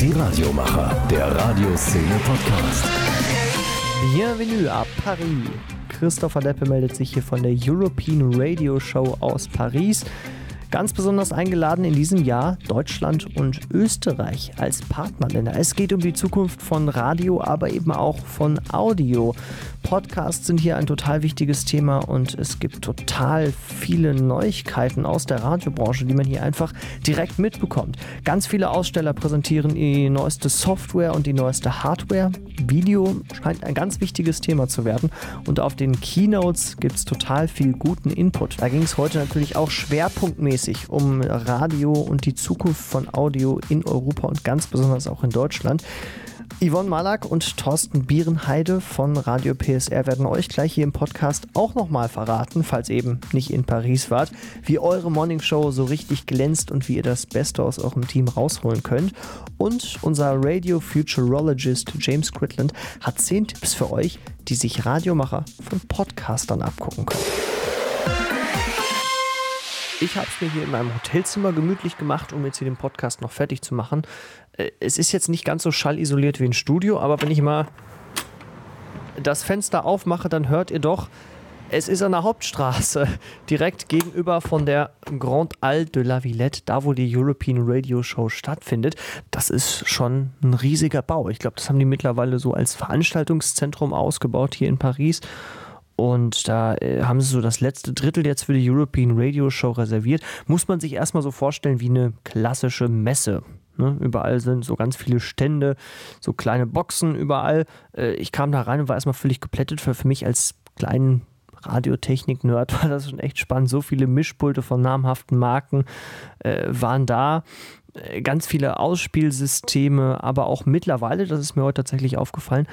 Die Radiomacher, der Radioszene Podcast. Bienvenue à Paris. Christopher Deppe meldet sich hier von der European Radio Show aus Paris. Ganz besonders eingeladen in diesem Jahr Deutschland und Österreich als Partnerländer. Es geht um die Zukunft von Radio, aber eben auch von Audio. Podcasts sind hier ein total wichtiges Thema und es gibt total viele Neuigkeiten aus der Radiobranche, die man hier einfach direkt mitbekommt. Ganz viele Aussteller präsentieren die neueste Software und die neueste Hardware. Video scheint ein ganz wichtiges Thema zu werden und auf den Keynotes gibt es total viel guten Input. Da ging es heute natürlich auch schwerpunktmäßig um Radio und die Zukunft von Audio in Europa und ganz besonders auch in Deutschland. Yvonne Malak und Thorsten Bierenheide von Radio PSR werden euch gleich hier im Podcast auch nochmal verraten, falls eben nicht in Paris wart, wie eure Morningshow so richtig glänzt und wie ihr das Beste aus eurem Team rausholen könnt. Und unser Radio Futurologist James Critland hat 10 Tipps für euch, die sich Radiomacher von Podcastern abgucken können. Ich habe es mir hier in meinem Hotelzimmer gemütlich gemacht, um jetzt hier den Podcast noch fertig zu machen. Äh, es ist jetzt nicht ganz so schallisoliert wie ein Studio, aber wenn ich mal das Fenster aufmache, dann hört ihr doch, es ist an der Hauptstraße, direkt gegenüber von der Grande Halle de la Villette, da wo die European Radio Show stattfindet. Das ist schon ein riesiger Bau. Ich glaube, das haben die mittlerweile so als Veranstaltungszentrum ausgebaut hier in Paris. Und da äh, haben sie so das letzte Drittel jetzt für die European Radio Show reserviert. Muss man sich erstmal so vorstellen wie eine klassische Messe. Ne? Überall sind so ganz viele Stände, so kleine Boxen überall. Äh, ich kam da rein und war erstmal völlig geplättet. Für, für mich als kleinen Radiotechnik-Nerd war das schon echt spannend. So viele Mischpulte von namhaften Marken äh, waren da. Äh, ganz viele Ausspielsysteme, aber auch mittlerweile, das ist mir heute tatsächlich aufgefallen,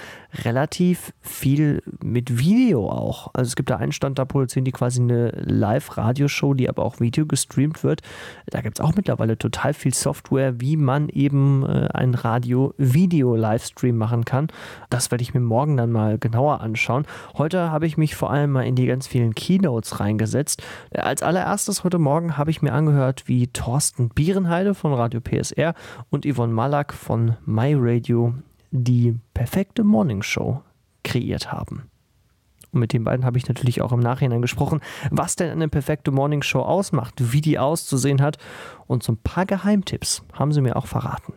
relativ viel mit Video auch. Also es gibt da einen Stand, da produzieren die quasi eine Live-Radioshow, die aber auch Video gestreamt wird. Da gibt es auch mittlerweile total viel Software, wie man eben äh, ein Radio-Video-Livestream machen kann. Das werde ich mir morgen dann mal genauer anschauen. Heute habe ich mich vor allem mal in die ganz vielen Keynotes reingesetzt. Als allererstes heute Morgen habe ich mir angehört, wie Thorsten Bierenheide von Radio Radio PSR und Yvonne Malak von MyRadio die perfekte Morning Show kreiert haben. Und mit den beiden habe ich natürlich auch im Nachhinein gesprochen, was denn eine perfekte Morning Show ausmacht, wie die auszusehen hat. Und so ein paar Geheimtipps haben sie mir auch verraten.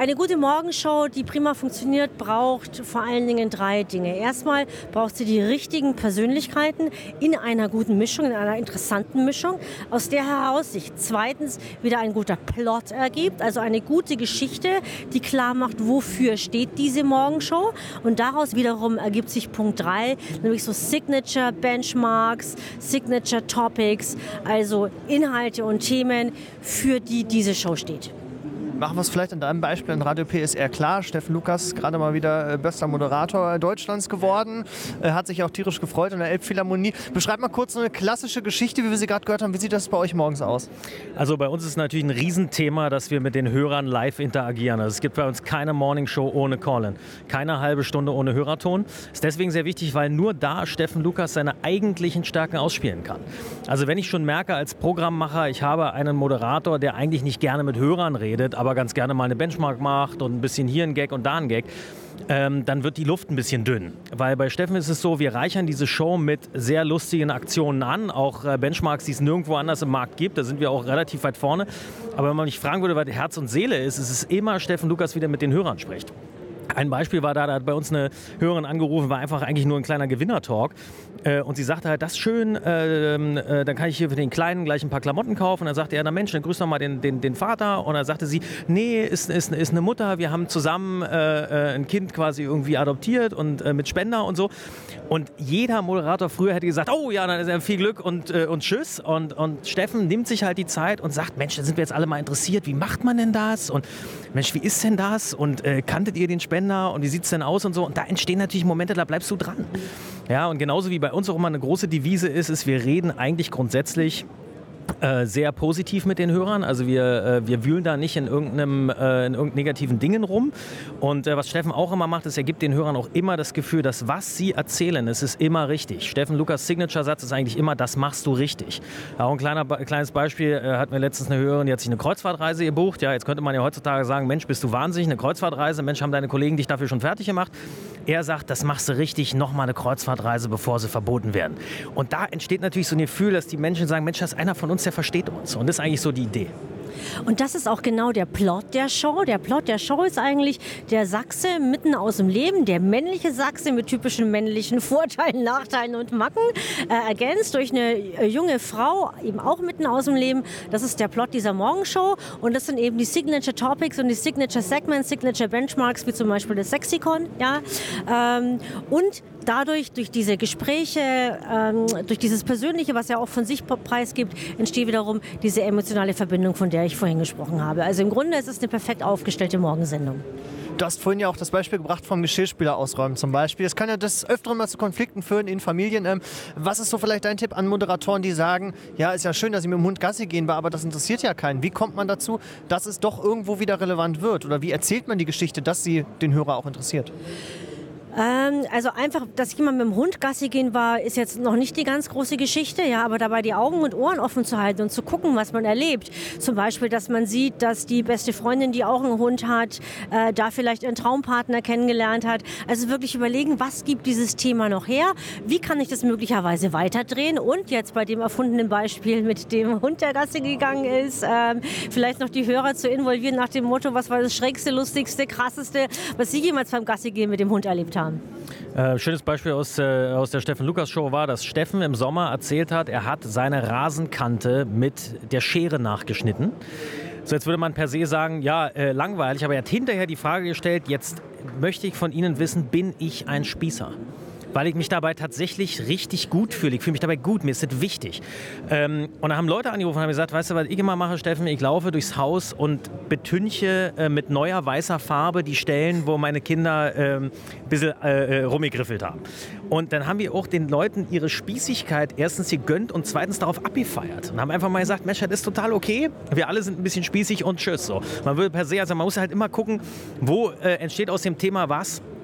Eine gute Morgenshow, die prima funktioniert, braucht vor allen Dingen drei Dinge. Erstmal braucht sie die richtigen Persönlichkeiten in einer guten Mischung, in einer interessanten Mischung, aus der heraus sich zweitens wieder ein guter Plot ergibt, also eine gute Geschichte, die klar macht, wofür steht diese Morgenshow. Und daraus wiederum ergibt sich Punkt drei, nämlich so Signature Benchmarks, Signature Topics, also Inhalte und Themen, für die diese Show steht. Machen wir es vielleicht an deinem Beispiel an Radio PSR klar. Steffen Lukas, gerade mal wieder äh, bester Moderator Deutschlands geworden, äh, hat sich auch tierisch gefreut in der Elbphilharmonie. Beschreib mal kurz eine klassische Geschichte, wie wir sie gerade gehört haben. Wie sieht das bei euch morgens aus? Also bei uns ist natürlich ein Riesenthema, dass wir mit den Hörern live interagieren. Also es gibt bei uns keine Morningshow ohne Call-In, keine halbe Stunde ohne Hörerton. Ist deswegen sehr wichtig, weil nur da Steffen Lukas seine eigentlichen Stärken ausspielen kann. Also wenn ich schon merke als Programmmacher, ich habe einen Moderator, der eigentlich nicht gerne mit Hörern redet, aber aber ganz gerne mal eine Benchmark macht und ein bisschen hier ein Gag und da ein Gag, ähm, dann wird die Luft ein bisschen dünn. Weil bei Steffen ist es so, wir reichern diese Show mit sehr lustigen Aktionen an, auch äh, Benchmarks, die es nirgendwo anders im Markt gibt. Da sind wir auch relativ weit vorne. Aber wenn man mich fragen würde, was Herz und Seele ist, ist es immer Steffen Lukas wieder mit den Hörern spricht. Ein Beispiel war da, da hat bei uns eine Hörerin angerufen, war einfach eigentlich nur ein kleiner Gewinner-Talk. Äh, und sie sagte halt, das ist schön, äh, äh, dann kann ich hier für den Kleinen gleich ein paar Klamotten kaufen. Und dann sagte er, na Mensch, dann grüß doch mal den, den, den Vater. Und dann sagte sie, nee, ist, ist, ist eine Mutter, wir haben zusammen äh, äh, ein Kind quasi irgendwie adoptiert und mit Spender und so. Und jeder Moderator früher hätte gesagt, oh ja, dann ist er viel Glück und, und tschüss. Und, und Steffen nimmt sich halt die Zeit und sagt, Mensch, da sind wir jetzt alle mal interessiert, wie macht man denn das? Und Mensch, wie ist denn das? Und kanntet ihr den Spender? Und wie sieht es denn aus und so? Und da entstehen natürlich Momente, da bleibst du dran. Ja, und genauso wie bei uns auch immer eine große Devise ist, ist, wir reden eigentlich grundsätzlich äh, sehr positiv mit den Hörern. Also wir, äh, wir wühlen da nicht in irgendeinem äh, in irgendeinem negativen Dingen rum. Und äh, was Steffen auch immer macht, ist, er gibt den Hörern auch immer das Gefühl, dass was sie erzählen, es ist immer richtig. Steffen Lukas Signature-Satz ist eigentlich immer, das machst du richtig. Auch ein kleiner, kleines Beispiel, äh, hat mir letztens eine Hörerin, die hat sich eine Kreuzfahrtreise gebucht. Ja, jetzt könnte man ja heutzutage sagen, Mensch, bist du wahnsinnig, eine Kreuzfahrtreise, Mensch, haben deine Kollegen dich dafür schon fertig gemacht. Er sagt, das machst du richtig, nochmal eine Kreuzfahrtreise, bevor sie verboten werden. Und da entsteht natürlich so ein Gefühl, dass die Menschen sagen, Mensch, das ist einer von uns, der versteht uns. Und das ist eigentlich so die Idee. Und das ist auch genau der Plot der Show. Der Plot der Show ist eigentlich der Sachse mitten aus dem Leben, der männliche Sachse mit typischen männlichen Vorteilen, Nachteilen und Macken, äh, ergänzt durch eine äh, junge Frau, eben auch mitten aus dem Leben. Das ist der Plot dieser Morgenshow. Und das sind eben die Signature Topics und die Signature Segments, Signature Benchmarks, wie zum Beispiel das Sexikon. Ja? Ähm, und dadurch, durch diese Gespräche, ähm, durch dieses Persönliche, was er auch von sich preisgibt, entsteht wiederum diese emotionale Verbindung, von der ich vorhin gesprochen habe. Also im Grunde ist es eine perfekt aufgestellte Morgensendung. Du hast vorhin ja auch das Beispiel gebracht vom Geschirrspüler ausräumen zum Beispiel. Das kann ja des Öfteren mal zu Konflikten führen in Familien. Ähm, was ist so vielleicht dein Tipp an Moderatoren, die sagen, ja, ist ja schön, dass ich mit dem Hund Gassi gehen war, aber das interessiert ja keinen. Wie kommt man dazu, dass es doch irgendwo wieder relevant wird? Oder wie erzählt man die Geschichte, dass sie den Hörer auch interessiert? Ähm, also einfach, dass jemand mit dem Hund Gassi gehen war, ist jetzt noch nicht die ganz große Geschichte, ja, aber dabei die Augen und Ohren offen zu halten und zu gucken, was man erlebt. Zum Beispiel, dass man sieht, dass die beste Freundin, die auch einen Hund hat, äh, da vielleicht einen Traumpartner kennengelernt hat. Also wirklich überlegen, was gibt dieses Thema noch her? Wie kann ich das möglicherweise weiterdrehen? Und jetzt bei dem erfundenen Beispiel mit dem Hund, der Gassi gegangen ist, äh, vielleicht noch die Hörer zu involvieren nach dem Motto, was war das schrägste, lustigste, krasseste, was Sie jemals beim Gassi gehen mit dem Hund erlebt haben getan. Äh, schönes Beispiel aus, äh, aus der Steffen Lukas Show war, dass Steffen im Sommer erzählt hat, er hat seine Rasenkante mit der Schere nachgeschnitten. So, jetzt würde man per se sagen, ja, äh, langweilig, aber er hat hinterher die Frage gestellt, jetzt möchte ich von Ihnen wissen, bin ich ein Spießer? Weil ich mich dabei tatsächlich richtig gut fühle. Ich fühle mich dabei gut, mir ist das wichtig. Ähm, und da haben Leute angerufen und haben gesagt, weißt du, was ich immer mache, Steffen? Ich laufe durchs Haus und betünche äh, mit neuer weißer Farbe die Stellen, wo meine Kinder ähm, ein bisschen äh, äh, rumgegriffelt haben. Und dann haben wir auch den Leuten ihre Spießigkeit erstens gegönnt und zweitens darauf abgefeiert. Und haben einfach mal gesagt, Mensch, das ist total okay. Wir alle sind ein bisschen spießig und tschüss. So. Man würde per se, also man muss halt immer gucken, wo äh, entsteht aus dem Thema was äh,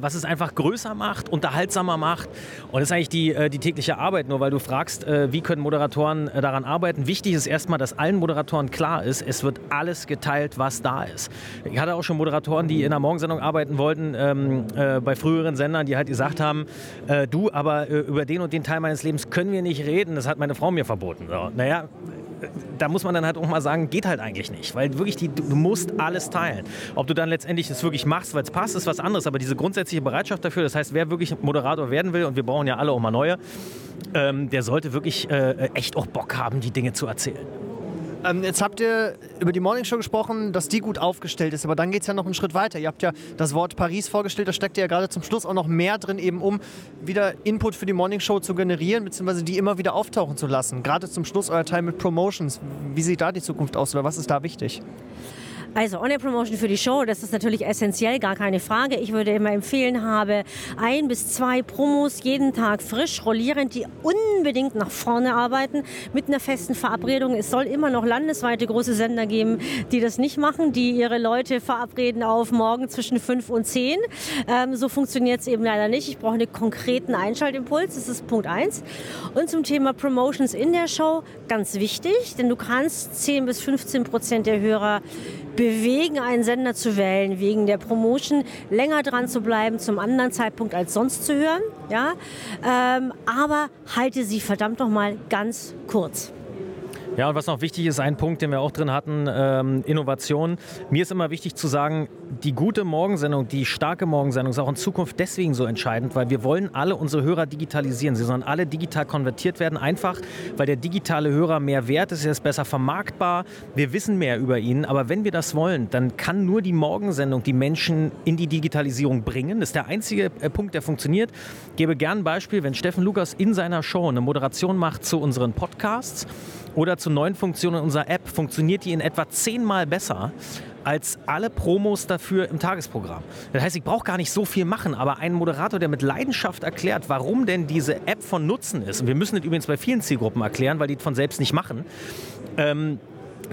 was es einfach größer macht, unterhaltsamer macht. Und das ist eigentlich die, äh, die tägliche Arbeit. Nur weil du fragst, äh, wie können Moderatoren daran arbeiten. Wichtig ist erstmal, dass allen Moderatoren klar ist, es wird alles geteilt, was da ist. Ich hatte auch schon Moderatoren, die in der Morgensendung arbeiten wollten, ähm, äh, bei früheren Sendern, die halt gesagt haben, äh, du, aber äh, über den und den Teil meines Lebens können wir nicht reden, das hat meine Frau mir verboten. So, naja, da muss man dann halt auch mal sagen, geht halt eigentlich nicht. Weil wirklich, die, du musst alles teilen. Ob du dann letztendlich es wirklich machst, weil es passt, ist was anderes. Aber diese grundsätzliche Bereitschaft dafür, das heißt, wer wirklich Moderator werden will, und wir brauchen ja alle auch mal neue, ähm, der sollte wirklich äh, echt auch Bock haben, die Dinge zu erzählen. Ähm, jetzt habt ihr über die Morning Show gesprochen, dass die gut aufgestellt ist, aber dann geht es ja noch einen Schritt weiter. Ihr habt ja das Wort Paris vorgestellt, da steckt ja gerade zum Schluss auch noch mehr drin, eben um wieder Input für die Morning Show zu generieren, beziehungsweise die immer wieder auftauchen zu lassen. Gerade zum Schluss euer Teil mit Promotions. Wie sieht da die Zukunft aus oder was ist da wichtig? Also On-Air-Promotion für die Show, das ist natürlich essentiell, gar keine Frage. Ich würde immer empfehlen, habe ein bis zwei Promos jeden Tag frisch, rollierend, die unbedingt nach vorne arbeiten, mit einer festen Verabredung. Es soll immer noch landesweite große Sender geben, die das nicht machen, die ihre Leute verabreden auf morgen zwischen fünf und zehn. Ähm, so funktioniert es eben leider nicht. Ich brauche einen konkreten Einschaltimpuls, das ist Punkt eins. Und zum Thema Promotions in der Show, ganz wichtig, denn du kannst 10 bis 15 Prozent der Hörer bewegen, einen Sender zu wählen, wegen der Promotion länger dran zu bleiben, zum anderen Zeitpunkt als sonst zu hören. Ja? Ähm, aber halte sie verdammt noch mal ganz kurz. Ja, und was noch wichtig ist, ein Punkt, den wir auch drin hatten, ähm, Innovation. Mir ist immer wichtig zu sagen, die gute Morgensendung, die starke Morgensendung ist auch in Zukunft deswegen so entscheidend, weil wir wollen alle unsere Hörer digitalisieren. Sie sollen alle digital konvertiert werden, einfach weil der digitale Hörer mehr wert ist, er ist besser vermarktbar, wir wissen mehr über ihn. Aber wenn wir das wollen, dann kann nur die Morgensendung die Menschen in die Digitalisierung bringen. Das ist der einzige äh, Punkt, der funktioniert. Ich gebe gern ein Beispiel, wenn Steffen Lukas in seiner Show eine Moderation macht zu unseren Podcasts, oder zu neuen Funktionen unserer App funktioniert die in etwa zehnmal besser, als alle Promos dafür im Tagesprogramm. Das heißt, ich brauche gar nicht so viel machen, aber ein Moderator, der mit Leidenschaft erklärt, warum denn diese App von Nutzen ist, und wir müssen das übrigens bei vielen Zielgruppen erklären, weil die von selbst nicht machen, ähm,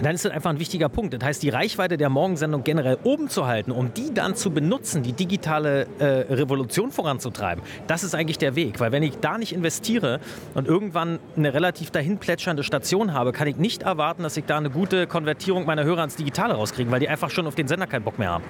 dann ist das einfach ein wichtiger Punkt. Das heißt, die Reichweite der Morgensendung generell oben zu halten, um die dann zu benutzen, die digitale äh, Revolution voranzutreiben, das ist eigentlich der Weg. Weil wenn ich da nicht investiere und irgendwann eine relativ dahin plätschernde Station habe, kann ich nicht erwarten, dass ich da eine gute Konvertierung meiner Hörer ans Digitale rauskriege, weil die einfach schon auf den Sender keinen Bock mehr haben.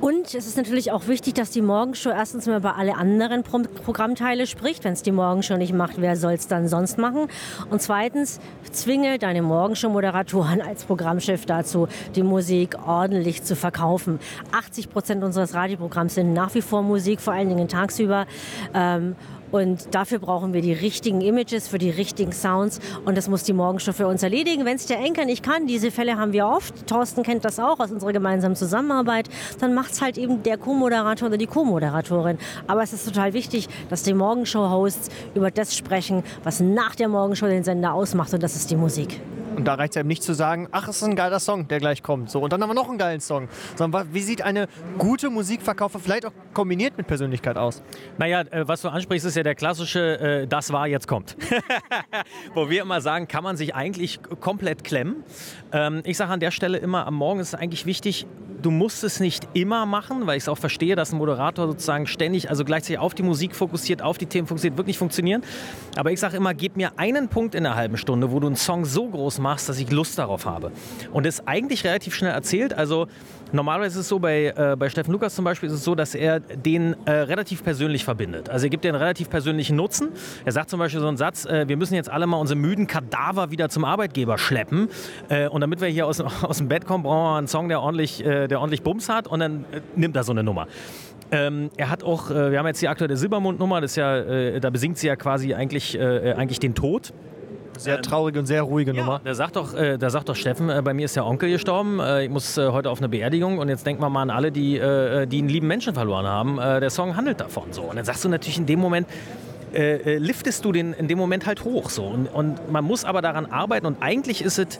Und es ist natürlich auch wichtig, dass die Morgenshow erstens mal über alle anderen Pro Programmteile spricht. Wenn es die Morgenshow nicht macht, wer soll es dann sonst machen? Und zweitens, zwinge deine Morgenshow-Moderatoren als Programmchef dazu, die Musik ordentlich zu verkaufen. 80 Prozent unseres Radioprogramms sind nach wie vor Musik, vor allen Dingen tagsüber. Ähm, und dafür brauchen wir die richtigen Images für die richtigen Sounds. Und das muss die Morgenshow für uns erledigen. Wenn es der Enker nicht kann, diese Fälle haben wir oft. Thorsten kennt das auch aus unserer gemeinsamen Zusammenarbeit. Dann macht es halt eben der Co-Moderator oder die Co-Moderatorin. Aber es ist total wichtig, dass die Morgenshow-Hosts über das sprechen, was nach der Morgenshow den Sender ausmacht. Und das ist die Musik. Und da reicht es eben nicht zu sagen, ach, es ist ein geiler Song, der gleich kommt. So, und dann haben wir noch einen geilen Song. Sondern wie sieht eine gute Musikverkaufe vielleicht auch kombiniert mit Persönlichkeit aus? Naja, äh, was du ansprichst, ist ja der klassische äh, Das war, jetzt kommt. Wo wir immer sagen, kann man sich eigentlich komplett klemmen. Ähm, ich sage an der Stelle immer, am Morgen ist es eigentlich wichtig, du musst es nicht immer machen, weil ich es auch verstehe, dass ein Moderator sozusagen ständig, also gleichzeitig auf die Musik fokussiert, auf die Themen fokussiert, wirklich funktionieren. Aber ich sage immer, gib mir einen Punkt in einer halben Stunde, wo du einen Song so groß machst, dass ich Lust darauf habe. Und das ist eigentlich relativ schnell erzählt. Also Normalerweise ist es so, bei, äh, bei Steffen Lukas zum Beispiel ist es so, dass er den äh, relativ persönlich verbindet. Also er gibt einen relativ persönlichen Nutzen. Er sagt zum Beispiel so einen Satz, äh, wir müssen jetzt alle mal unsere müden Kadaver wieder zum Arbeitgeber schleppen. Äh, und damit wir hier aus, aus dem Bett kommen, brauchen wir einen Song, der ordentlich, äh, der ordentlich Bums hat. Und dann äh, nimmt er so eine Nummer. Ähm, er hat auch, wir haben jetzt die aktuelle Silbermond-Nummer, das ja, da besingt sie ja quasi eigentlich, eigentlich den Tod. Sehr traurige und sehr ruhige ja, Nummer. Da sagt doch, äh, da sagt doch Steffen, äh, bei mir ist der Onkel gestorben, äh, ich muss heute auf eine Beerdigung und jetzt denkt man mal an alle, die, die einen lieben Menschen verloren haben. Der Song handelt davon so. Und dann sagst du natürlich in dem Moment, liftest du den in dem Moment halt hoch so. Und, und man muss aber daran arbeiten und eigentlich ist es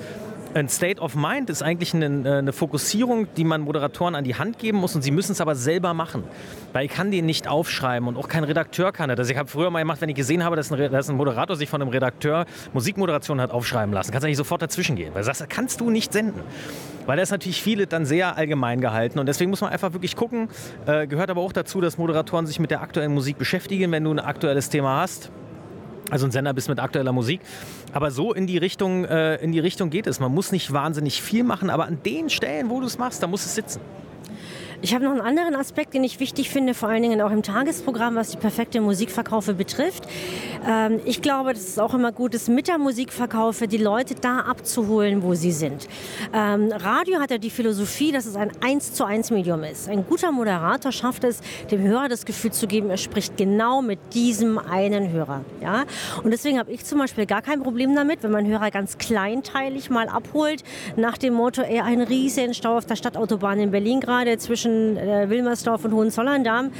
ein State of Mind ist eigentlich eine, eine, Fokussierung, die man Moderatoren an die Hand geben muss und sie müssen es aber selber machen. Weil ich kann den nicht aufschreiben und auch kein Redakteur kann das. Ich habe früher mal gemacht, wenn ich gesehen habe, dass ein, dass ein, Moderator sich von einem Redakteur Musikmoderation hat aufschreiben lassen, kannst du eigentlich sofort dazwischen gehen. Weil du sagst, das kannst du nicht senden. Weil da ist natürlich viele dann sehr allgemein gehalten und deswegen muss man einfach wirklich gucken. Äh, gehört aber auch dazu, dass Moderatoren sich mit der aktuellen Musik beschäftigen, wenn du ein aktuelles Thema hast also ein Sender bist mit aktueller Musik. Aber so in die Richtung, äh, in die Richtung geht es. Man muss nicht wahnsinnig viel machen, aber an den Stellen, wo du es machst, da muss es sitzen. Ich habe noch einen anderen Aspekt, den ich wichtig finde, vor allen Dingen auch im Tagesprogramm, was die perfekte Musikverkaufe betrifft. Ähm, ich glaube, dass es auch immer gut ist, mit der Musikverkaufe die Leute da abzuholen, wo sie sind. Ähm, Radio hat ja die Philosophie, dass es ein 1 zu 1 Medium ist. Ein guter Moderator schafft es, dem Hörer das Gefühl zu geben, er spricht genau mit diesem einen Hörer. Ja? Und deswegen habe ich zum Beispiel gar kein Problem damit, wenn man Hörer ganz kleinteilig mal abholt, nach dem Motto, ey, ein riesen Stau auf der Stadtautobahn in Berlin gerade zwischen äh, Wilmersdorf und Hohenzollern-Damm.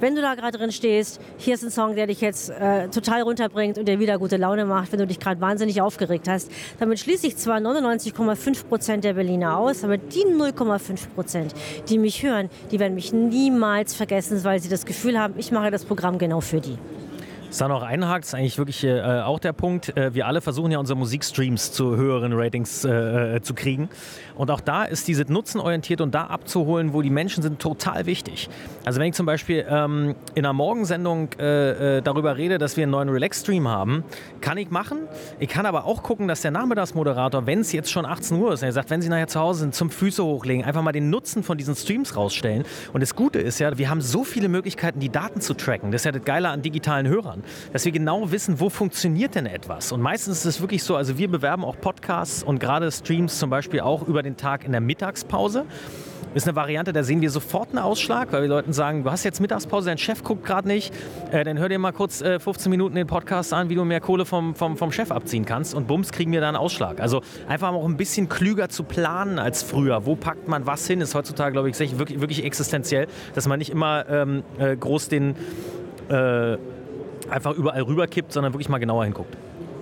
Wenn du da gerade drin stehst, hier ist ein Song, der dich jetzt äh, total runterbringt und dir wieder gute Laune macht, wenn du dich gerade wahnsinnig aufgeregt hast. Damit schließe ich zwar 99,5 Prozent der Berliner aus, aber die 0,5 Prozent, die mich hören, die werden mich niemals vergessen, weil sie das Gefühl haben, ich mache das Programm genau für die. Was da noch einhakt, ist eigentlich wirklich äh, auch der Punkt. Äh, wir alle versuchen ja unsere Musikstreams zu höheren Ratings äh, äh, zu kriegen. Und auch da ist diese nutzenorientiert und da abzuholen, wo die Menschen sind, total wichtig. Also wenn ich zum Beispiel ähm, in einer Morgensendung äh, äh, darüber rede, dass wir einen neuen Relax-Stream haben, kann ich machen. Ich kann aber auch gucken, dass der Nachmittagsmoderator, wenn es jetzt schon 18 Uhr ist, er sagt, wenn Sie nachher zu Hause sind, zum Füße hochlegen, einfach mal den Nutzen von diesen Streams rausstellen. Und das Gute ist ja, wir haben so viele Möglichkeiten, die Daten zu tracken. Das ist ja das Geile an digitalen Hörern dass wir genau wissen, wo funktioniert denn etwas. Und meistens ist es wirklich so, also wir bewerben auch Podcasts und gerade Streams zum Beispiel auch über den Tag in der Mittagspause. Ist eine Variante, da sehen wir sofort einen Ausschlag, weil wir Leuten sagen, du hast jetzt Mittagspause, dein Chef guckt gerade nicht, äh, dann hör dir mal kurz äh, 15 Minuten den Podcast an, wie du mehr Kohle vom, vom, vom Chef abziehen kannst und bums, kriegen wir da einen Ausschlag. Also einfach auch ein bisschen klüger zu planen als früher. Wo packt man was hin, ist heutzutage, glaube ich, wirklich, wirklich existenziell, dass man nicht immer ähm, äh, groß den... Äh, einfach überall rüberkippt, sondern wirklich mal genauer hinguckt.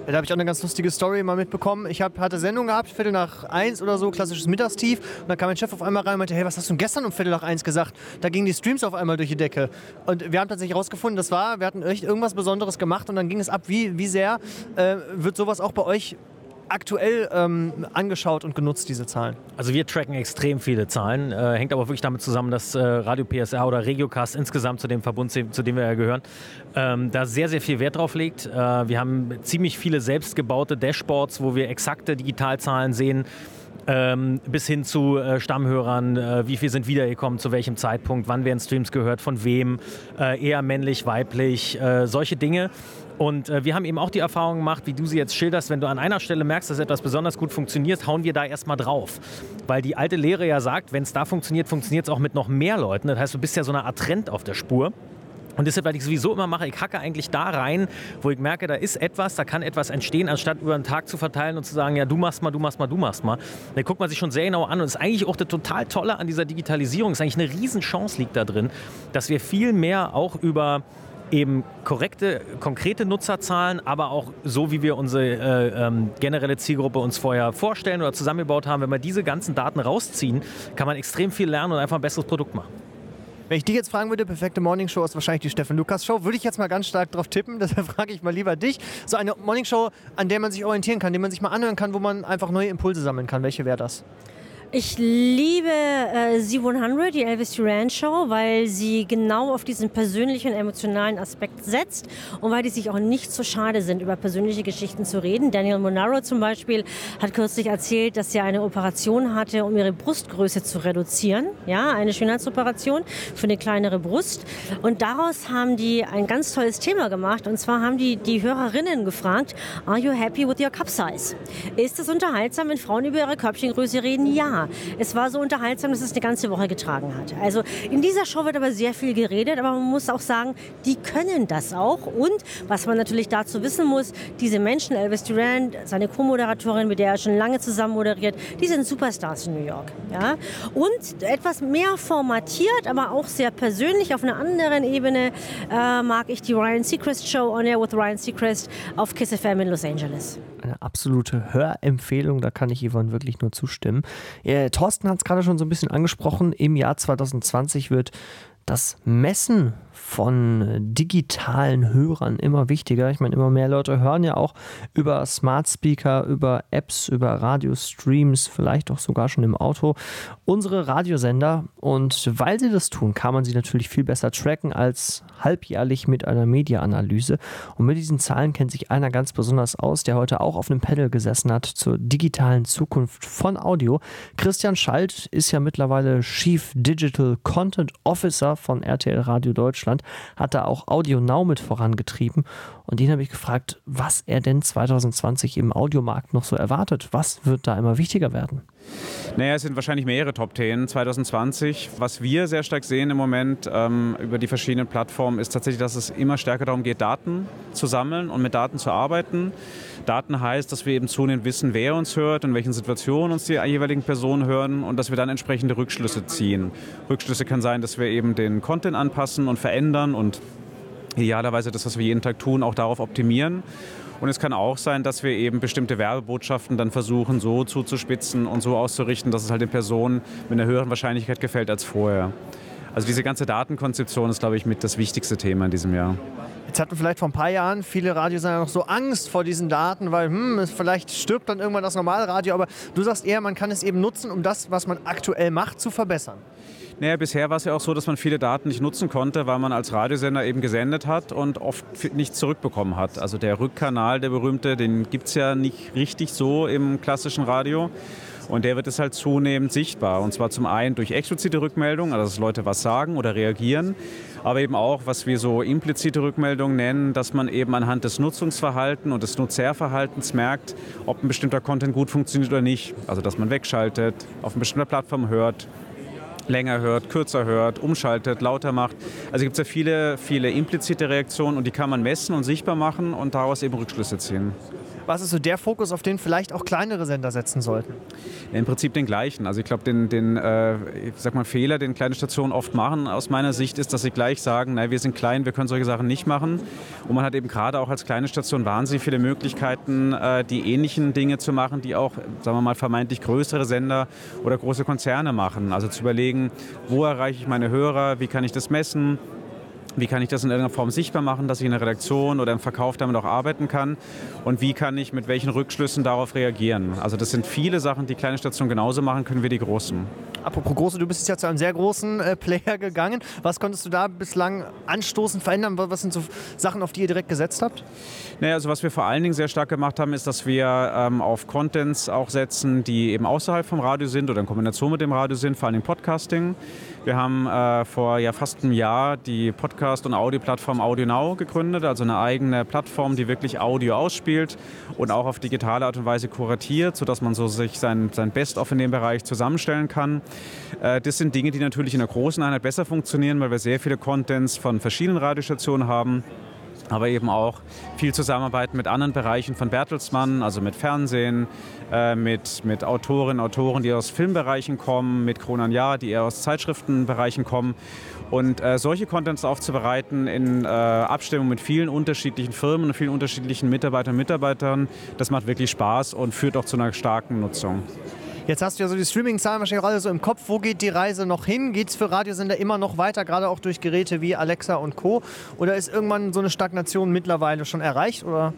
Da habe ich auch eine ganz lustige Story mal mitbekommen. Ich hab, hatte Sendung gehabt, Viertel nach eins oder so, klassisches Mittagstief. Und dann kam mein Chef auf einmal rein und meinte, hey, was hast du denn gestern um Viertel nach eins gesagt? Da gingen die Streams auf einmal durch die Decke. Und wir haben tatsächlich herausgefunden, das war, wir hatten echt irgendwas Besonderes gemacht und dann ging es ab, wie, wie sehr äh, wird sowas auch bei euch aktuell ähm, angeschaut und genutzt, diese Zahlen? Also wir tracken extrem viele Zahlen, äh, hängt aber wirklich damit zusammen, dass äh, Radio PSR oder Regiocast insgesamt zu dem Verbund, zu dem wir ja gehören, ähm, da sehr, sehr viel Wert drauf legt. Äh, wir haben ziemlich viele selbstgebaute Dashboards, wo wir exakte Digitalzahlen sehen, ähm, bis hin zu äh, Stammhörern, äh, wie viel sind wiedergekommen, zu welchem Zeitpunkt, wann werden Streams gehört, von wem, äh, eher männlich, weiblich, äh, solche Dinge. Und äh, wir haben eben auch die Erfahrung gemacht, wie du sie jetzt schilderst, wenn du an einer Stelle merkst, dass etwas besonders gut funktioniert, hauen wir da erstmal drauf. Weil die alte Lehre ja sagt, wenn es da funktioniert, funktioniert es auch mit noch mehr Leuten. Das heißt, du bist ja so eine Art Trend auf der Spur. Und deshalb, weil ich sowieso immer mache, ich hacke eigentlich da rein, wo ich merke, da ist etwas, da kann etwas entstehen, anstatt über den Tag zu verteilen und zu sagen, ja, du machst mal, du machst mal, du machst mal. Dann guckt man sich schon sehr genau an und das ist eigentlich auch das total Tolle an dieser Digitalisierung, ist eigentlich eine Riesenchance liegt da drin, dass wir viel mehr auch über eben korrekte, konkrete Nutzerzahlen, aber auch so, wie wir unsere äh, ähm, generelle Zielgruppe uns vorher vorstellen oder zusammengebaut haben. Wenn wir diese ganzen Daten rausziehen, kann man extrem viel lernen und einfach ein besseres Produkt machen. Wenn ich dich jetzt fragen würde, perfekte Morning Show ist wahrscheinlich die Steffen Lukas Show, würde ich jetzt mal ganz stark drauf tippen. Deshalb frage ich mal lieber dich. So eine Morning Show, an der man sich orientieren kann, die man sich mal anhören kann, wo man einfach neue Impulse sammeln kann. Welche wäre das? Ich liebe äh, Z100, die Elvis Duran Show, weil sie genau auf diesen persönlichen, emotionalen Aspekt setzt und weil die sich auch nicht so schade sind, über persönliche Geschichten zu reden. Daniel Monaro zum Beispiel hat kürzlich erzählt, dass sie eine Operation hatte, um ihre Brustgröße zu reduzieren. Ja, eine Schönheitsoperation für eine kleinere Brust. Und daraus haben die ein ganz tolles Thema gemacht. Und zwar haben die die Hörerinnen gefragt, are you happy with your cup size? Ist es unterhaltsam, wenn Frauen über ihre Körbchengröße reden? Ja. Es war so unterhaltsam, dass es eine ganze Woche getragen hat. Also in dieser Show wird aber sehr viel geredet, aber man muss auch sagen, die können das auch. Und was man natürlich dazu wissen muss, diese Menschen, Elvis Duran, seine Co-Moderatorin, mit der er schon lange zusammen moderiert, die sind Superstars in New York. Ja? Und etwas mehr formatiert, aber auch sehr persönlich auf einer anderen Ebene äh, mag ich die Ryan Seacrest Show On Air with Ryan Seacrest auf Kiss FM in Los Angeles eine absolute Hörempfehlung, da kann ich Yvonne wirklich nur zustimmen. Ja, Thorsten hat es gerade schon so ein bisschen angesprochen, im Jahr 2020 wird das Messen von digitalen Hörern immer wichtiger. Ich meine, immer mehr Leute hören ja auch über Smart Speaker, über Apps, über Radiostreams, vielleicht auch sogar schon im Auto, unsere Radiosender. Und weil sie das tun, kann man sie natürlich viel besser tracken als halbjährlich mit einer Media-Analyse. Und mit diesen Zahlen kennt sich einer ganz besonders aus, der heute auch auf einem Panel gesessen hat zur digitalen Zukunft von Audio. Christian Schalt ist ja mittlerweile Chief Digital Content Officer von RTL Radio Deutschland hat da auch Audio Now mit vorangetrieben. Und den habe ich gefragt, was er denn 2020 im Audiomarkt noch so erwartet. Was wird da immer wichtiger werden? Naja, es sind wahrscheinlich mehrere Top 10 2020. Was wir sehr stark sehen im Moment ähm, über die verschiedenen Plattformen ist tatsächlich, dass es immer stärker darum geht, Daten zu sammeln und mit Daten zu arbeiten. Daten heißt, dass wir eben zunehmend wissen, wer uns hört, in welchen Situationen uns die jeweiligen Personen hören und dass wir dann entsprechende Rückschlüsse ziehen. Rückschlüsse kann sein, dass wir eben den Content anpassen und verändern und idealerweise das, was wir jeden Tag tun, auch darauf optimieren. Und es kann auch sein, dass wir eben bestimmte Werbebotschaften dann versuchen, so zuzuspitzen und so auszurichten, dass es halt den Personen mit einer höheren Wahrscheinlichkeit gefällt als vorher. Also diese ganze Datenkonzeption ist, glaube ich, mit das wichtigste Thema in diesem Jahr. Jetzt hatten vielleicht vor ein paar Jahren viele Radiosender noch so Angst vor diesen Daten, weil hm, vielleicht stirbt dann irgendwann das Normalradio. Aber du sagst eher, man kann es eben nutzen, um das, was man aktuell macht, zu verbessern. Naja, bisher war es ja auch so, dass man viele Daten nicht nutzen konnte, weil man als Radiosender eben gesendet hat und oft nichts zurückbekommen hat. Also der Rückkanal, der berühmte, den gibt es ja nicht richtig so im klassischen Radio. Und der wird es halt zunehmend sichtbar. Und zwar zum einen durch explizite Rückmeldungen, also dass Leute was sagen oder reagieren, aber eben auch, was wir so implizite Rückmeldungen nennen, dass man eben anhand des Nutzungsverhaltens und des Nutzerverhaltens merkt, ob ein bestimmter Content gut funktioniert oder nicht. Also dass man wegschaltet, auf einer bestimmten Plattform hört, länger hört, kürzer hört, umschaltet, lauter macht. Also gibt es ja viele, viele implizite Reaktionen und die kann man messen und sichtbar machen und daraus eben Rückschlüsse ziehen. Was ist so der Fokus, auf den vielleicht auch kleinere Sender setzen sollten? Im Prinzip den gleichen. Also ich glaube, den, den äh, ich sag mal, Fehler, den kleine Stationen oft machen, aus meiner Sicht, ist, dass sie gleich sagen, nein, wir sind klein, wir können solche Sachen nicht machen. Und man hat eben gerade auch als kleine Station wahnsinnig viele Möglichkeiten, äh, die ähnlichen Dinge zu machen, die auch, sagen wir mal, vermeintlich größere Sender oder große Konzerne machen. Also zu überlegen, wo erreiche ich meine Hörer, wie kann ich das messen, wie kann ich das in irgendeiner Form sichtbar machen, dass ich in der Redaktion oder im Verkauf damit auch arbeiten kann? Und wie kann ich mit welchen Rückschlüssen darauf reagieren? Also das sind viele Sachen, die kleine Stationen genauso machen können wie die großen. Apropos große, du bist jetzt ja zu einem sehr großen äh, Player gegangen. Was konntest du da bislang anstoßen, verändern? Was sind so Sachen, auf die ihr direkt gesetzt habt? Naja, also was wir vor allen Dingen sehr stark gemacht haben, ist, dass wir ähm, auf Contents auch setzen, die eben außerhalb vom Radio sind oder in Kombination mit dem Radio sind, vor allem Podcasting. Wir haben äh, vor ja, fast einem Jahr die Podcast- und Audioplattform AudioNow gegründet, also eine eigene Plattform, die wirklich Audio ausspielt und auch auf digitale Art und Weise kuratiert, sodass man so sich sein, sein Best-of in dem Bereich zusammenstellen kann. Äh, das sind Dinge, die natürlich in einer großen Einheit besser funktionieren, weil wir sehr viele Contents von verschiedenen Radiostationen haben aber eben auch viel Zusammenarbeit mit anderen Bereichen von Bertelsmann, also mit Fernsehen, äh, mit, mit Autorinnen, Autoren, die aus Filmbereichen kommen, mit Kronan Jahr, die eher aus Zeitschriftenbereichen kommen. Und äh, solche Contents aufzubereiten in äh, Abstimmung mit vielen unterschiedlichen Firmen und vielen unterschiedlichen Mitarbeitern und Mitarbeitern, das macht wirklich Spaß und führt auch zu einer starken Nutzung. Jetzt hast du ja so die Streaming-Zahlen wahrscheinlich auch alle so im Kopf. Wo geht die Reise noch hin? Geht es für Radiosender immer noch weiter, gerade auch durch Geräte wie Alexa und Co.? Oder ist irgendwann so eine Stagnation mittlerweile schon erreicht? Oder?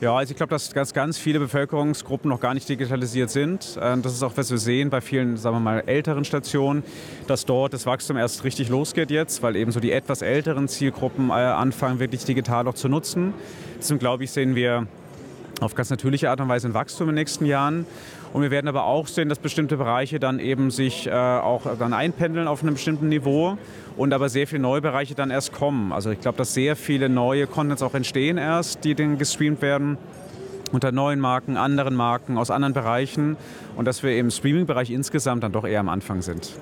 Ja, also ich glaube, dass ganz, ganz viele Bevölkerungsgruppen noch gar nicht digitalisiert sind. Ähm, das ist auch, was wir sehen bei vielen, sagen wir mal, älteren Stationen, dass dort das Wachstum erst richtig losgeht jetzt, weil eben so die etwas älteren Zielgruppen äh, anfangen, wirklich digital auch zu nutzen. Deswegen glaube ich, sehen wir auf ganz natürliche Art und Weise ein Wachstum in den nächsten Jahren. Und wir werden aber auch sehen, dass bestimmte Bereiche dann eben sich äh, auch dann einpendeln auf einem bestimmten Niveau und aber sehr viele neue Bereiche dann erst kommen. Also ich glaube, dass sehr viele neue Contents auch entstehen erst, die dann gestreamt werden unter neuen Marken, anderen Marken, aus anderen Bereichen und dass wir im Streaming-Bereich insgesamt dann doch eher am Anfang sind.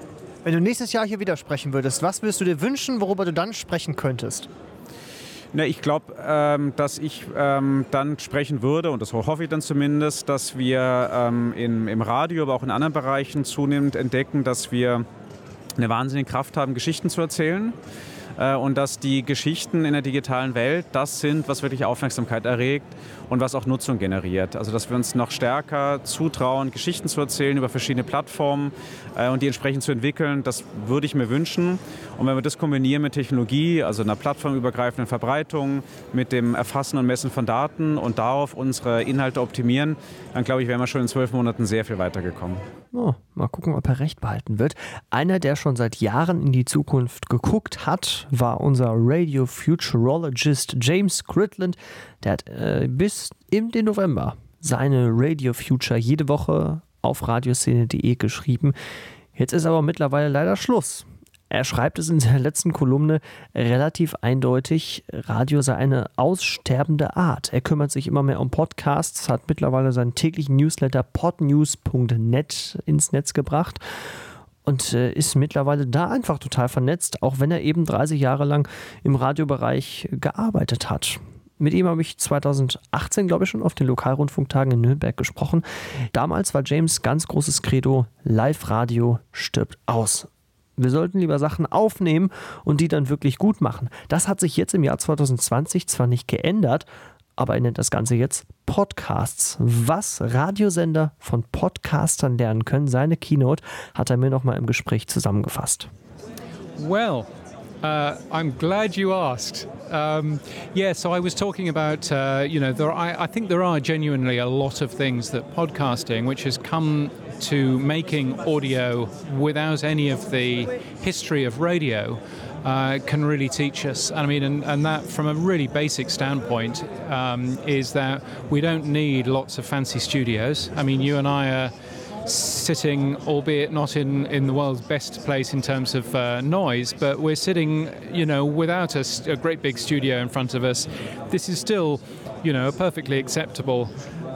Wenn du nächstes Jahr hier wieder sprechen würdest, was würdest du dir wünschen, worüber du dann sprechen könntest? Ne, ich glaube, ähm, dass ich ähm, dann sprechen würde, und das hoffe ich dann zumindest, dass wir ähm, in, im Radio, aber auch in anderen Bereichen zunehmend entdecken, dass wir eine wahnsinnige Kraft haben, Geschichten zu erzählen. Äh, und dass die Geschichten in der digitalen Welt das sind, was wirklich Aufmerksamkeit erregt und was auch Nutzung generiert. Also dass wir uns noch stärker zutrauen, Geschichten zu erzählen über verschiedene Plattformen äh, und die entsprechend zu entwickeln, das würde ich mir wünschen. Und wenn wir das kombinieren mit Technologie, also einer plattformübergreifenden Verbreitung, mit dem Erfassen und Messen von Daten und darauf unsere Inhalte optimieren, dann glaube ich, wären wir schon in zwölf Monaten sehr viel weitergekommen. Oh, mal gucken, ob er recht behalten wird. Einer, der schon seit Jahren in die Zukunft geguckt hat, war unser Radio Futurologist James Critland. Der hat äh, bis im den November seine Radio Future jede Woche auf radioszene.de geschrieben. Jetzt ist aber mittlerweile leider Schluss. Er schreibt es in seiner letzten Kolumne relativ eindeutig, Radio sei eine aussterbende Art. Er kümmert sich immer mehr um Podcasts, hat mittlerweile seinen täglichen Newsletter podnews.net ins Netz gebracht und äh, ist mittlerweile da einfach total vernetzt, auch wenn er eben 30 Jahre lang im Radiobereich gearbeitet hat. Mit ihm habe ich 2018, glaube ich, schon auf den Lokalrundfunktagen in Nürnberg gesprochen. Damals war James ganz großes Credo, Live-Radio stirbt aus. Wir sollten lieber Sachen aufnehmen und die dann wirklich gut machen. Das hat sich jetzt im Jahr 2020 zwar nicht geändert, aber er nennt das Ganze jetzt Podcasts. Was Radiosender von Podcastern lernen können, seine Keynote hat er mir nochmal im Gespräch zusammengefasst. Well, uh, I'm glad you asked. Um, yeah, so I was talking about, uh, you know, there, I, I think there are genuinely a lot of things that podcasting, which has come to making audio without any of the history of radio, uh, can really teach us. I mean, and, and, that from a really basic standpoint um, is that we don't need lots of fancy studios. I mean, you and I are sitting, albeit not in, in the world's best place in terms of uh, noise, but we're sitting, you know, without a, a, great big studio in front of us. This is still, you know, a perfectly acceptable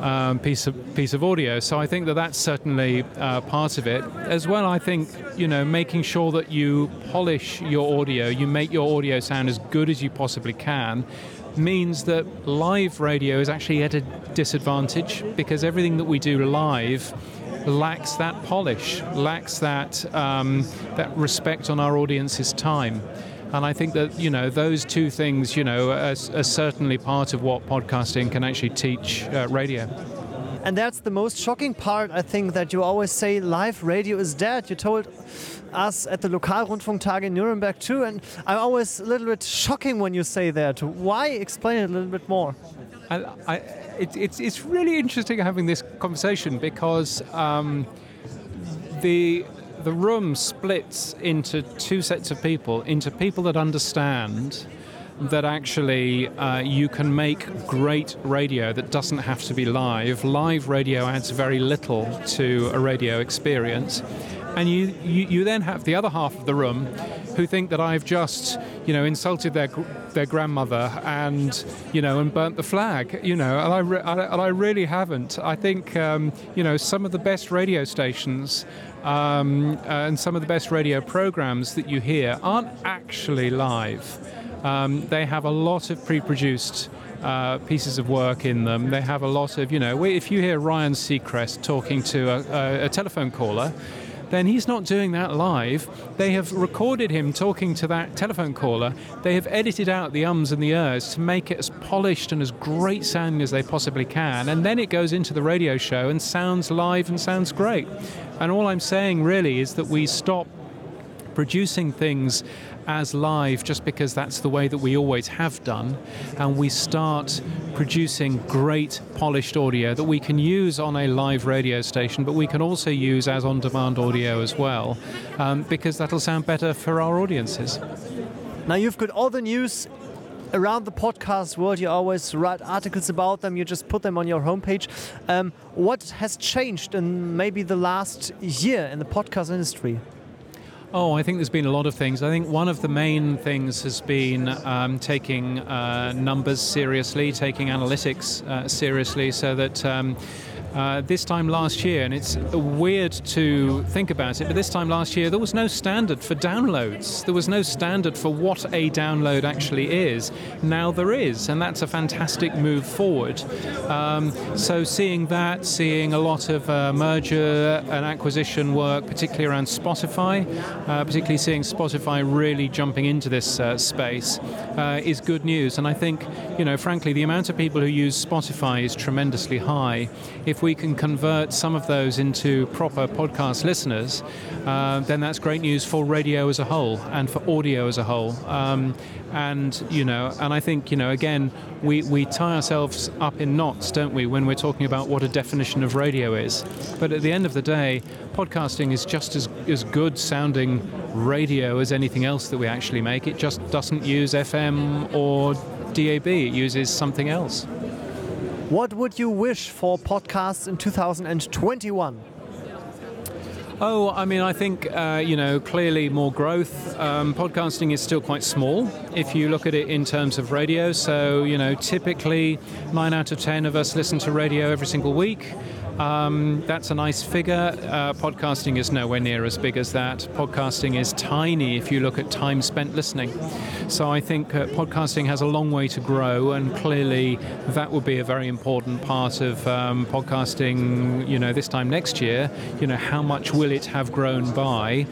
um, piece of piece of audio. So I think that that's certainly uh, part of it. As well, I think you know making sure that you polish your audio, you make your audio sound as good as you possibly can means that live radio is actually at a disadvantage because everything that we do live lacks that polish, lacks that um, that respect on our audience's time. And I think that you know those two things, you know, are, are certainly part of what podcasting can actually teach uh, radio. And that's the most shocking part, I think, that you always say live radio is dead. You told us at the Lokalrundfunktage in Nuremberg too, and I'm always a little bit shocking when you say that. Why? Explain it a little bit more. I, I, it, it's, it's really interesting having this conversation because um, the the room splits into two sets of people, into people that understand that actually uh, you can make great radio that doesn't have to be live. Live radio adds very little to a radio experience. And you, you, you then have the other half of the room who think that I've just, you know, insulted their their grandmother and, you know, and burnt the flag, you know, and I, re- and I really haven't. I think, um, you know, some of the best radio stations um, and some of the best radio programs that you hear aren't actually live. Um, they have a lot of pre-produced uh, pieces of work in them. They have a lot of, you know, if you hear Ryan Seacrest talking to a, a, a telephone caller, then he's not doing that live. They have recorded him talking to that telephone caller. They have edited out the ums and the ers to make it as polished and as great sounding as they possibly can. And then it goes into the radio show and sounds live and sounds great. And all I'm saying really is that we stop producing things as live just because that's the way that we always have done, and we start producing great polished audio that we can use on a live radio station, but we can also use as on demand audio as well, um, because that'll sound better for our audiences. Now you've got all the news around the podcast world. You always write articles about them. You just put them on your homepage. Um, what has changed in maybe the last year in the podcast industry? Oh, I think there's been a lot of things. I think one of the main things has been um, taking uh, numbers seriously, taking analytics uh, seriously, so that. Um, uh, this time last year, and it's weird to think about it, but this time last year there was no standard for downloads. There was no standard for what a download actually is. Now there is, and that's a fantastic move forward. Um, so seeing that, seeing a lot of uh, merger and acquisition work, particularly around Spotify, uh, particularly seeing Spotify really jumping into this uh, space, uh, is good news. And I think, you know, frankly, the amount of people who use Spotify is tremendously high. If we can convert some of those into proper podcast listeners, uh, then that's great news for radio as a whole and for audio as a whole. Um, and you know, and I think you know, again, we, we tie ourselves up in knots, don't we, when we're talking about what a definition of radio is. But at the end of the day, podcasting is just as, as good sounding radio as anything else that we actually make. It just doesn't use FM or DAB. It uses something else. What would you wish for podcasts in 2021? Oh, I mean, I think, uh, you know, clearly more growth. Um, podcasting is still quite small if you look at it in terms of radio. So, you know, typically nine out of ten of us listen to radio every single week. Um, that's a nice figure. Uh, podcasting is nowhere near as big as that. Podcasting is tiny if you look at time spent listening. So I think uh, podcasting has a long way to grow, and clearly that will be a very important part of um, podcasting. You know, this time next year, you know, how much will it have grown by?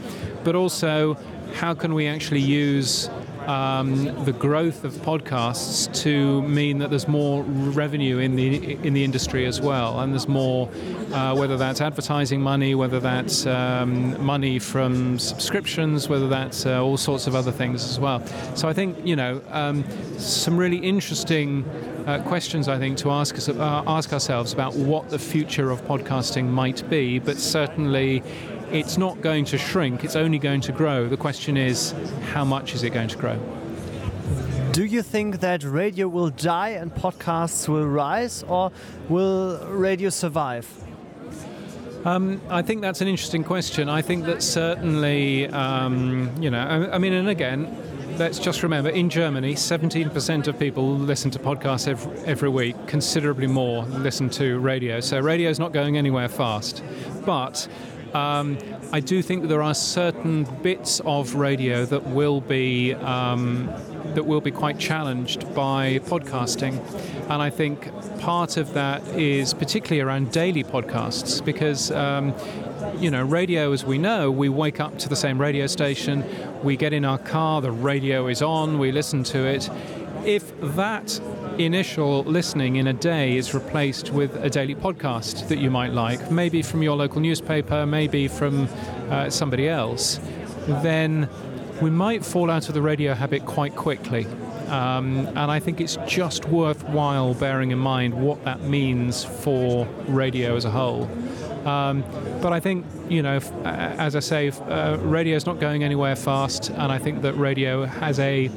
But also, how can we actually use um, the growth of podcasts to mean that there's more revenue in the in the industry as well, and there's more, uh, whether that's advertising money, whether that's um, money from subscriptions, whether that's uh, all sorts of other things as well. So I think you know um, some really interesting. Uh, questions I think to ask us uh, ask ourselves about what the future of podcasting might be, but certainly it's not going to shrink, it's only going to grow. The question is, how much is it going to grow? Do you think that radio will die and podcasts will rise, or will radio survive? Um, I think that's an interesting question. I think that certainly, um, you know, I, I mean, and again, let's just remember in Germany, 17% of people listen to podcasts every, every, week, considerably more listen to radio. So radio is not going anywhere fast. But um, I do think there are certain bits of radio that will be um, that will be quite challenged by podcasting, and I think part of that is particularly around daily podcasts because. Um, you know, radio, as we know, we wake up to the same radio station, we get in our car, the radio is on, we listen to it. If that initial listening in a day is replaced with a daily podcast that you might like, maybe from your local newspaper, maybe from uh, somebody else, then we might fall out of the radio habit quite quickly. Um, and I think it's just worthwhile bearing in mind what that means for radio as a whole. Um, but I think, you know, as I say, uh, radio is not going anywhere fast, and I think that radio has a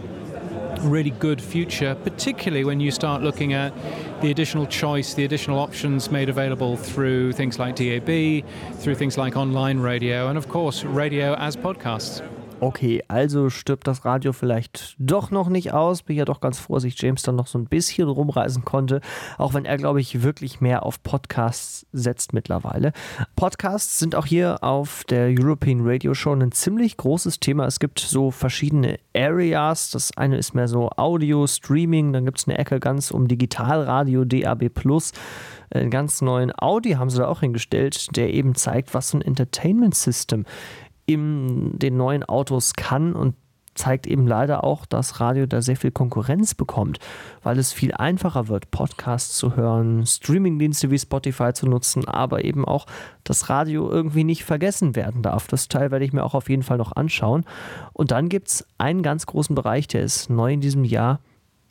really good future, particularly when you start looking at the additional choice, the additional options made available through things like DAB, through things like online radio, and of course, radio as podcasts. Okay, also stirbt das Radio vielleicht doch noch nicht aus. Bin ja doch ganz froh, dass ich James dann noch so ein bisschen rumreisen konnte. Auch wenn er, glaube ich, wirklich mehr auf Podcasts setzt mittlerweile. Podcasts sind auch hier auf der European Radio Show ein ziemlich großes Thema. Es gibt so verschiedene Areas. Das eine ist mehr so Audio, Streaming. Dann gibt es eine Ecke ganz um Digitalradio, DAB einen ganz neuen Audi haben sie da auch hingestellt, der eben zeigt, was so ein Entertainment System in den neuen Autos kann und zeigt eben leider auch, dass Radio da sehr viel Konkurrenz bekommt, weil es viel einfacher wird, Podcasts zu hören, Streamingdienste wie Spotify zu nutzen, aber eben auch das Radio irgendwie nicht vergessen werden darf. Das Teil werde ich mir auch auf jeden Fall noch anschauen. Und dann gibt es einen ganz großen Bereich, der ist neu in diesem Jahr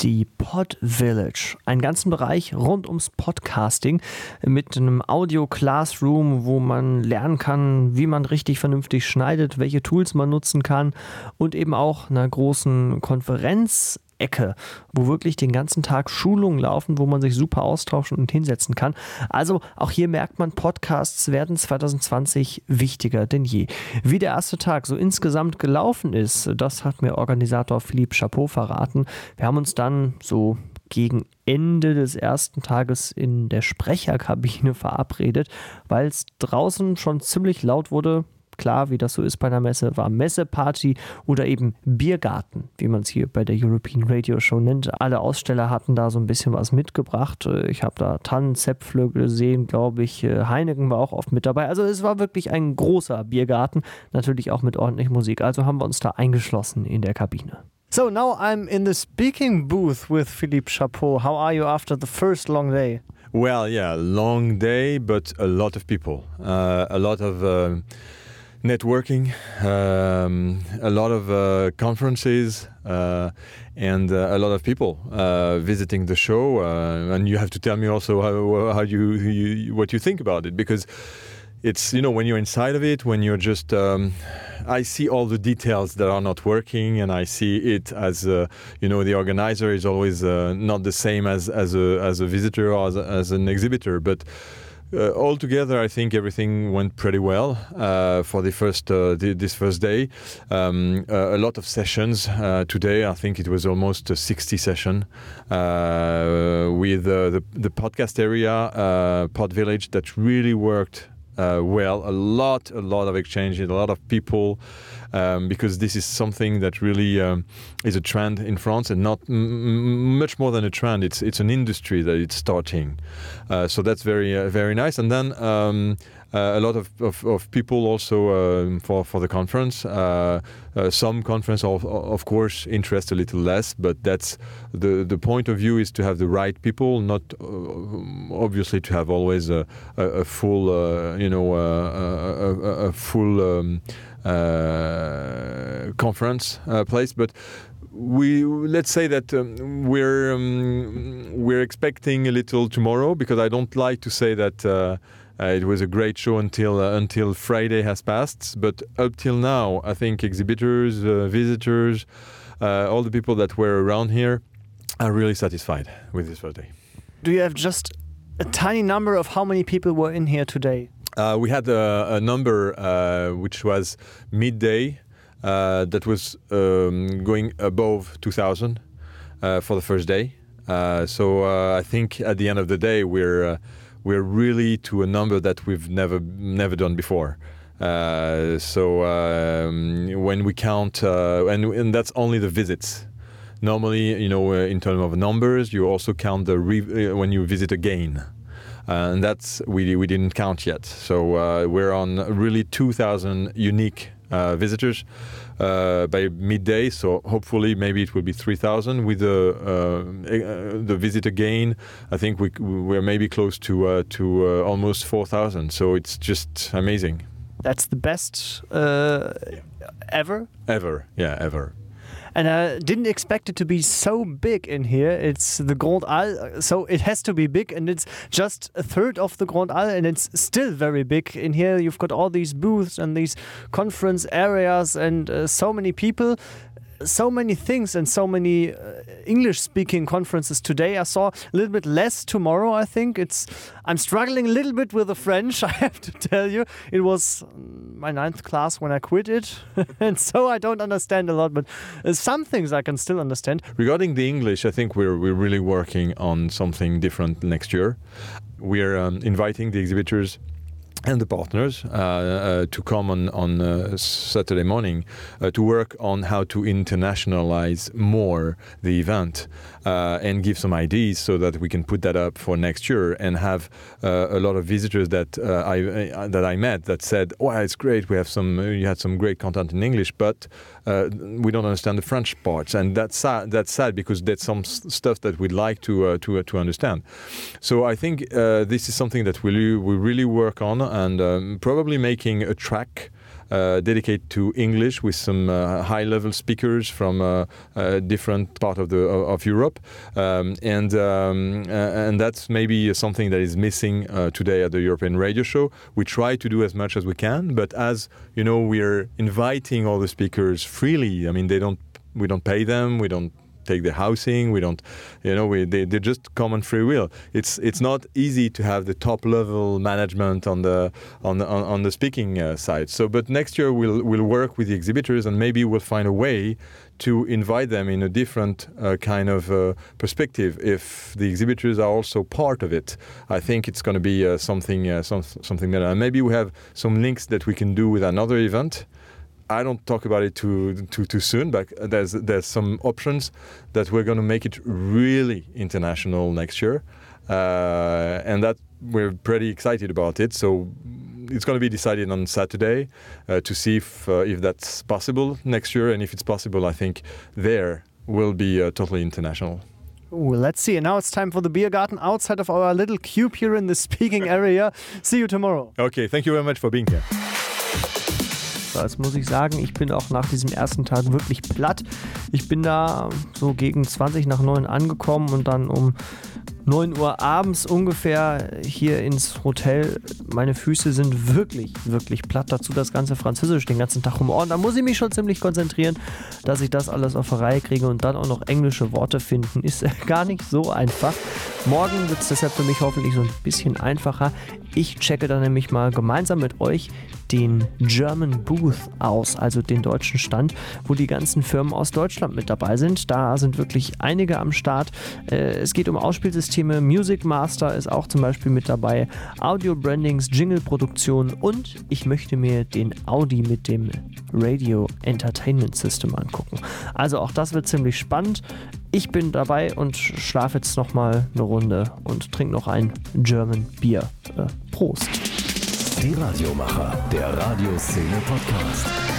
die Pod Village, einen ganzen Bereich rund ums Podcasting mit einem Audio Classroom, wo man lernen kann, wie man richtig vernünftig schneidet, welche Tools man nutzen kann und eben auch einer großen Konferenz Ecke, wo wirklich den ganzen Tag Schulungen laufen, wo man sich super austauschen und hinsetzen kann. Also auch hier merkt man, Podcasts werden 2020 wichtiger denn je. Wie der erste Tag so insgesamt gelaufen ist, das hat mir Organisator Philippe Chapeau verraten. Wir haben uns dann so gegen Ende des ersten Tages in der Sprecherkabine verabredet, weil es draußen schon ziemlich laut wurde klar, wie das so ist bei einer Messe, war Messeparty oder eben Biergarten, wie man es hier bei der European Radio Show nennt. Alle Aussteller hatten da so ein bisschen was mitgebracht. Ich habe da Tannenzäpfle gesehen, glaube ich. Heineken war auch oft mit dabei. Also es war wirklich ein großer Biergarten, natürlich auch mit ordentlich Musik. Also haben wir uns da eingeschlossen in der Kabine. So now I'm in the speaking booth with Philippe Chapeau. How are you after the first long day? Well, yeah, long day, but a lot of people, uh, a lot of uh, networking, um, a lot of uh, conferences, uh, and uh, a lot of people uh, visiting the show. Uh, and you have to tell me also how, how you, you, what you think about it because it's you know when you're inside of it, when you're just. Um, I see all the details that are not working, and I see it as uh, you know the organizer is always not the same as as a as a visitor or as, as an exhibitor, but uh, altogether, I think everything went pretty well uh, for the first uh, the, this first day. Um, a lot of sessions today. I think it was almost a 60 session with the the podcast area, Pod Village, that really worked uh, well. A lot, a lot of exchanges, a lot of people, um, because this is something that really um, is a trend in France, and not much more than a trend. It's it's an industry that it's starting. Uh, so that's very uh, very nice. And then. Um, uh, a lot of, of, of, people also um, for, for the conference. Uh, uh, some conference, of, of course, interest a little less, but that's the, the point of view is to have the right people, not obviously to have always a, a, a full, you know, a, a full um, conference place, but we let's say that um, we're um, we're expecting a little tomorrow because I don't like to say that uh, uh, it was a great show until uh, until Friday has passed. But up till now, I think exhibitors, uh, visitors, uh, all the people that were around here are really satisfied with this first day. Do you have just a tiny number of how many people were in here today? Uh, we had a, a number uh, which was midday that was um, going above 2,000 for the first day. so I think at the end of the day, we're we're really to a number that we've never never done before. Uh, so um, when we count, uh, and, and that's only the visits. Normally, you know, uh, in terms of numbers, you also count the re- uh, when you visit again. Uh, and that's we, we didn't count yet. So uh, we're on really 2,000 unique uh, visitors uh, by midday. So hopefully, maybe it will be 3,000 with the uh, the visit again. I think we we're maybe close to uh, to almost 4,000. So it's just amazing. That's the best ever. Ever, yeah, ever and I didn't expect it to be so big in here. It's the Grand Al, so it has to be big, and it's just a third of the Grand Al, and it's still very big in here. You've got all these booths and these conference areas, and uh, so many people so many things and so many uh, English speaking conferences today. I saw a little bit less tomorrow, I think. It's I'm struggling a little bit with the French, I have to tell you. It was my ninth class when I quit it, and so I don't understand a lot, but uh, some things I can still understand. Regarding the English, I think we're, we're really working on something different next year. We're um, inviting the exhibitors and the partners uh, uh, to come on, on uh, Saturday morning uh, to work on how to internationalize more the event uh, and give some ideas so that we can put that up for next year and have uh, a lot of visitors that I that I met that said, "Wow, it's great. We have some. You had some great content in English, but we don't understand the French parts." And that's sad. That's sad because that's some stuff that we'd like to to to understand. So I think this is something that we we really work on and um, probably making a track uh, dedicated to English with some uh, high-level speakers from uh, uh different part of the of Europe, um, and um, uh, and that's maybe something that is missing uh, today at the European Radio Show. We try to do as much as we can, but as you know, we are inviting all the speakers freely. I mean, they don't we don't pay them, we don't take the housing. We don't, you know, we they, they just come on free will. It's it's not easy to have the top level management on the on the, on, the speaking uh, side. So, but next year we'll we'll work with the exhibitors and maybe we'll find a way to invite them in a different uh, kind of uh, perspective. If the exhibitors are also part of it, I think it's going to be uh, something uh, some, something better. And maybe we have some links that we can do with another event I don't talk about it too too too soon, but there's there's some options that we're going to make it really international next year, uh, and that we're pretty excited about it. So it's going to be decided on Saturday uh, to see if uh, if that's possible next year, and if it's possible, I think there will be uh, totally international. Well, let's see. And now it's time for the beer garden outside of our little cube here in the speaking area. See you tomorrow. Okay, thank you very much for being here. Das muss ich sagen, ich bin auch nach diesem ersten Tag wirklich platt. Ich bin da so gegen 20 nach 9 angekommen und dann um 9 Uhr abends ungefähr hier ins Hotel. Meine Füße sind wirklich, wirklich platt. Dazu das ganze Französisch den ganzen Tag um Ohren. Da muss ich mich schon ziemlich konzentrieren, dass ich das alles auf die Reihe kriege und dann auch noch englische Worte finden. Ist gar nicht so einfach. Morgen wird es deshalb für mich hoffentlich so ein bisschen einfacher. Ich checke dann nämlich mal gemeinsam mit euch den German Booth aus, also den deutschen Stand, wo die ganzen Firmen aus Deutschland mit dabei sind. Da sind wirklich einige am Start. Äh, es geht um Ausspielsysteme. Music Master ist auch zum Beispiel mit dabei. Audio Brandings, Jingle Produktion und ich möchte mir den Audi mit dem Radio Entertainment System angucken. Also auch das wird ziemlich spannend. Ich bin dabei und schlafe jetzt nochmal eine Runde und trinke noch ein German Bier. Äh, Prost! Die Radiomacher, der Radioszene Podcast.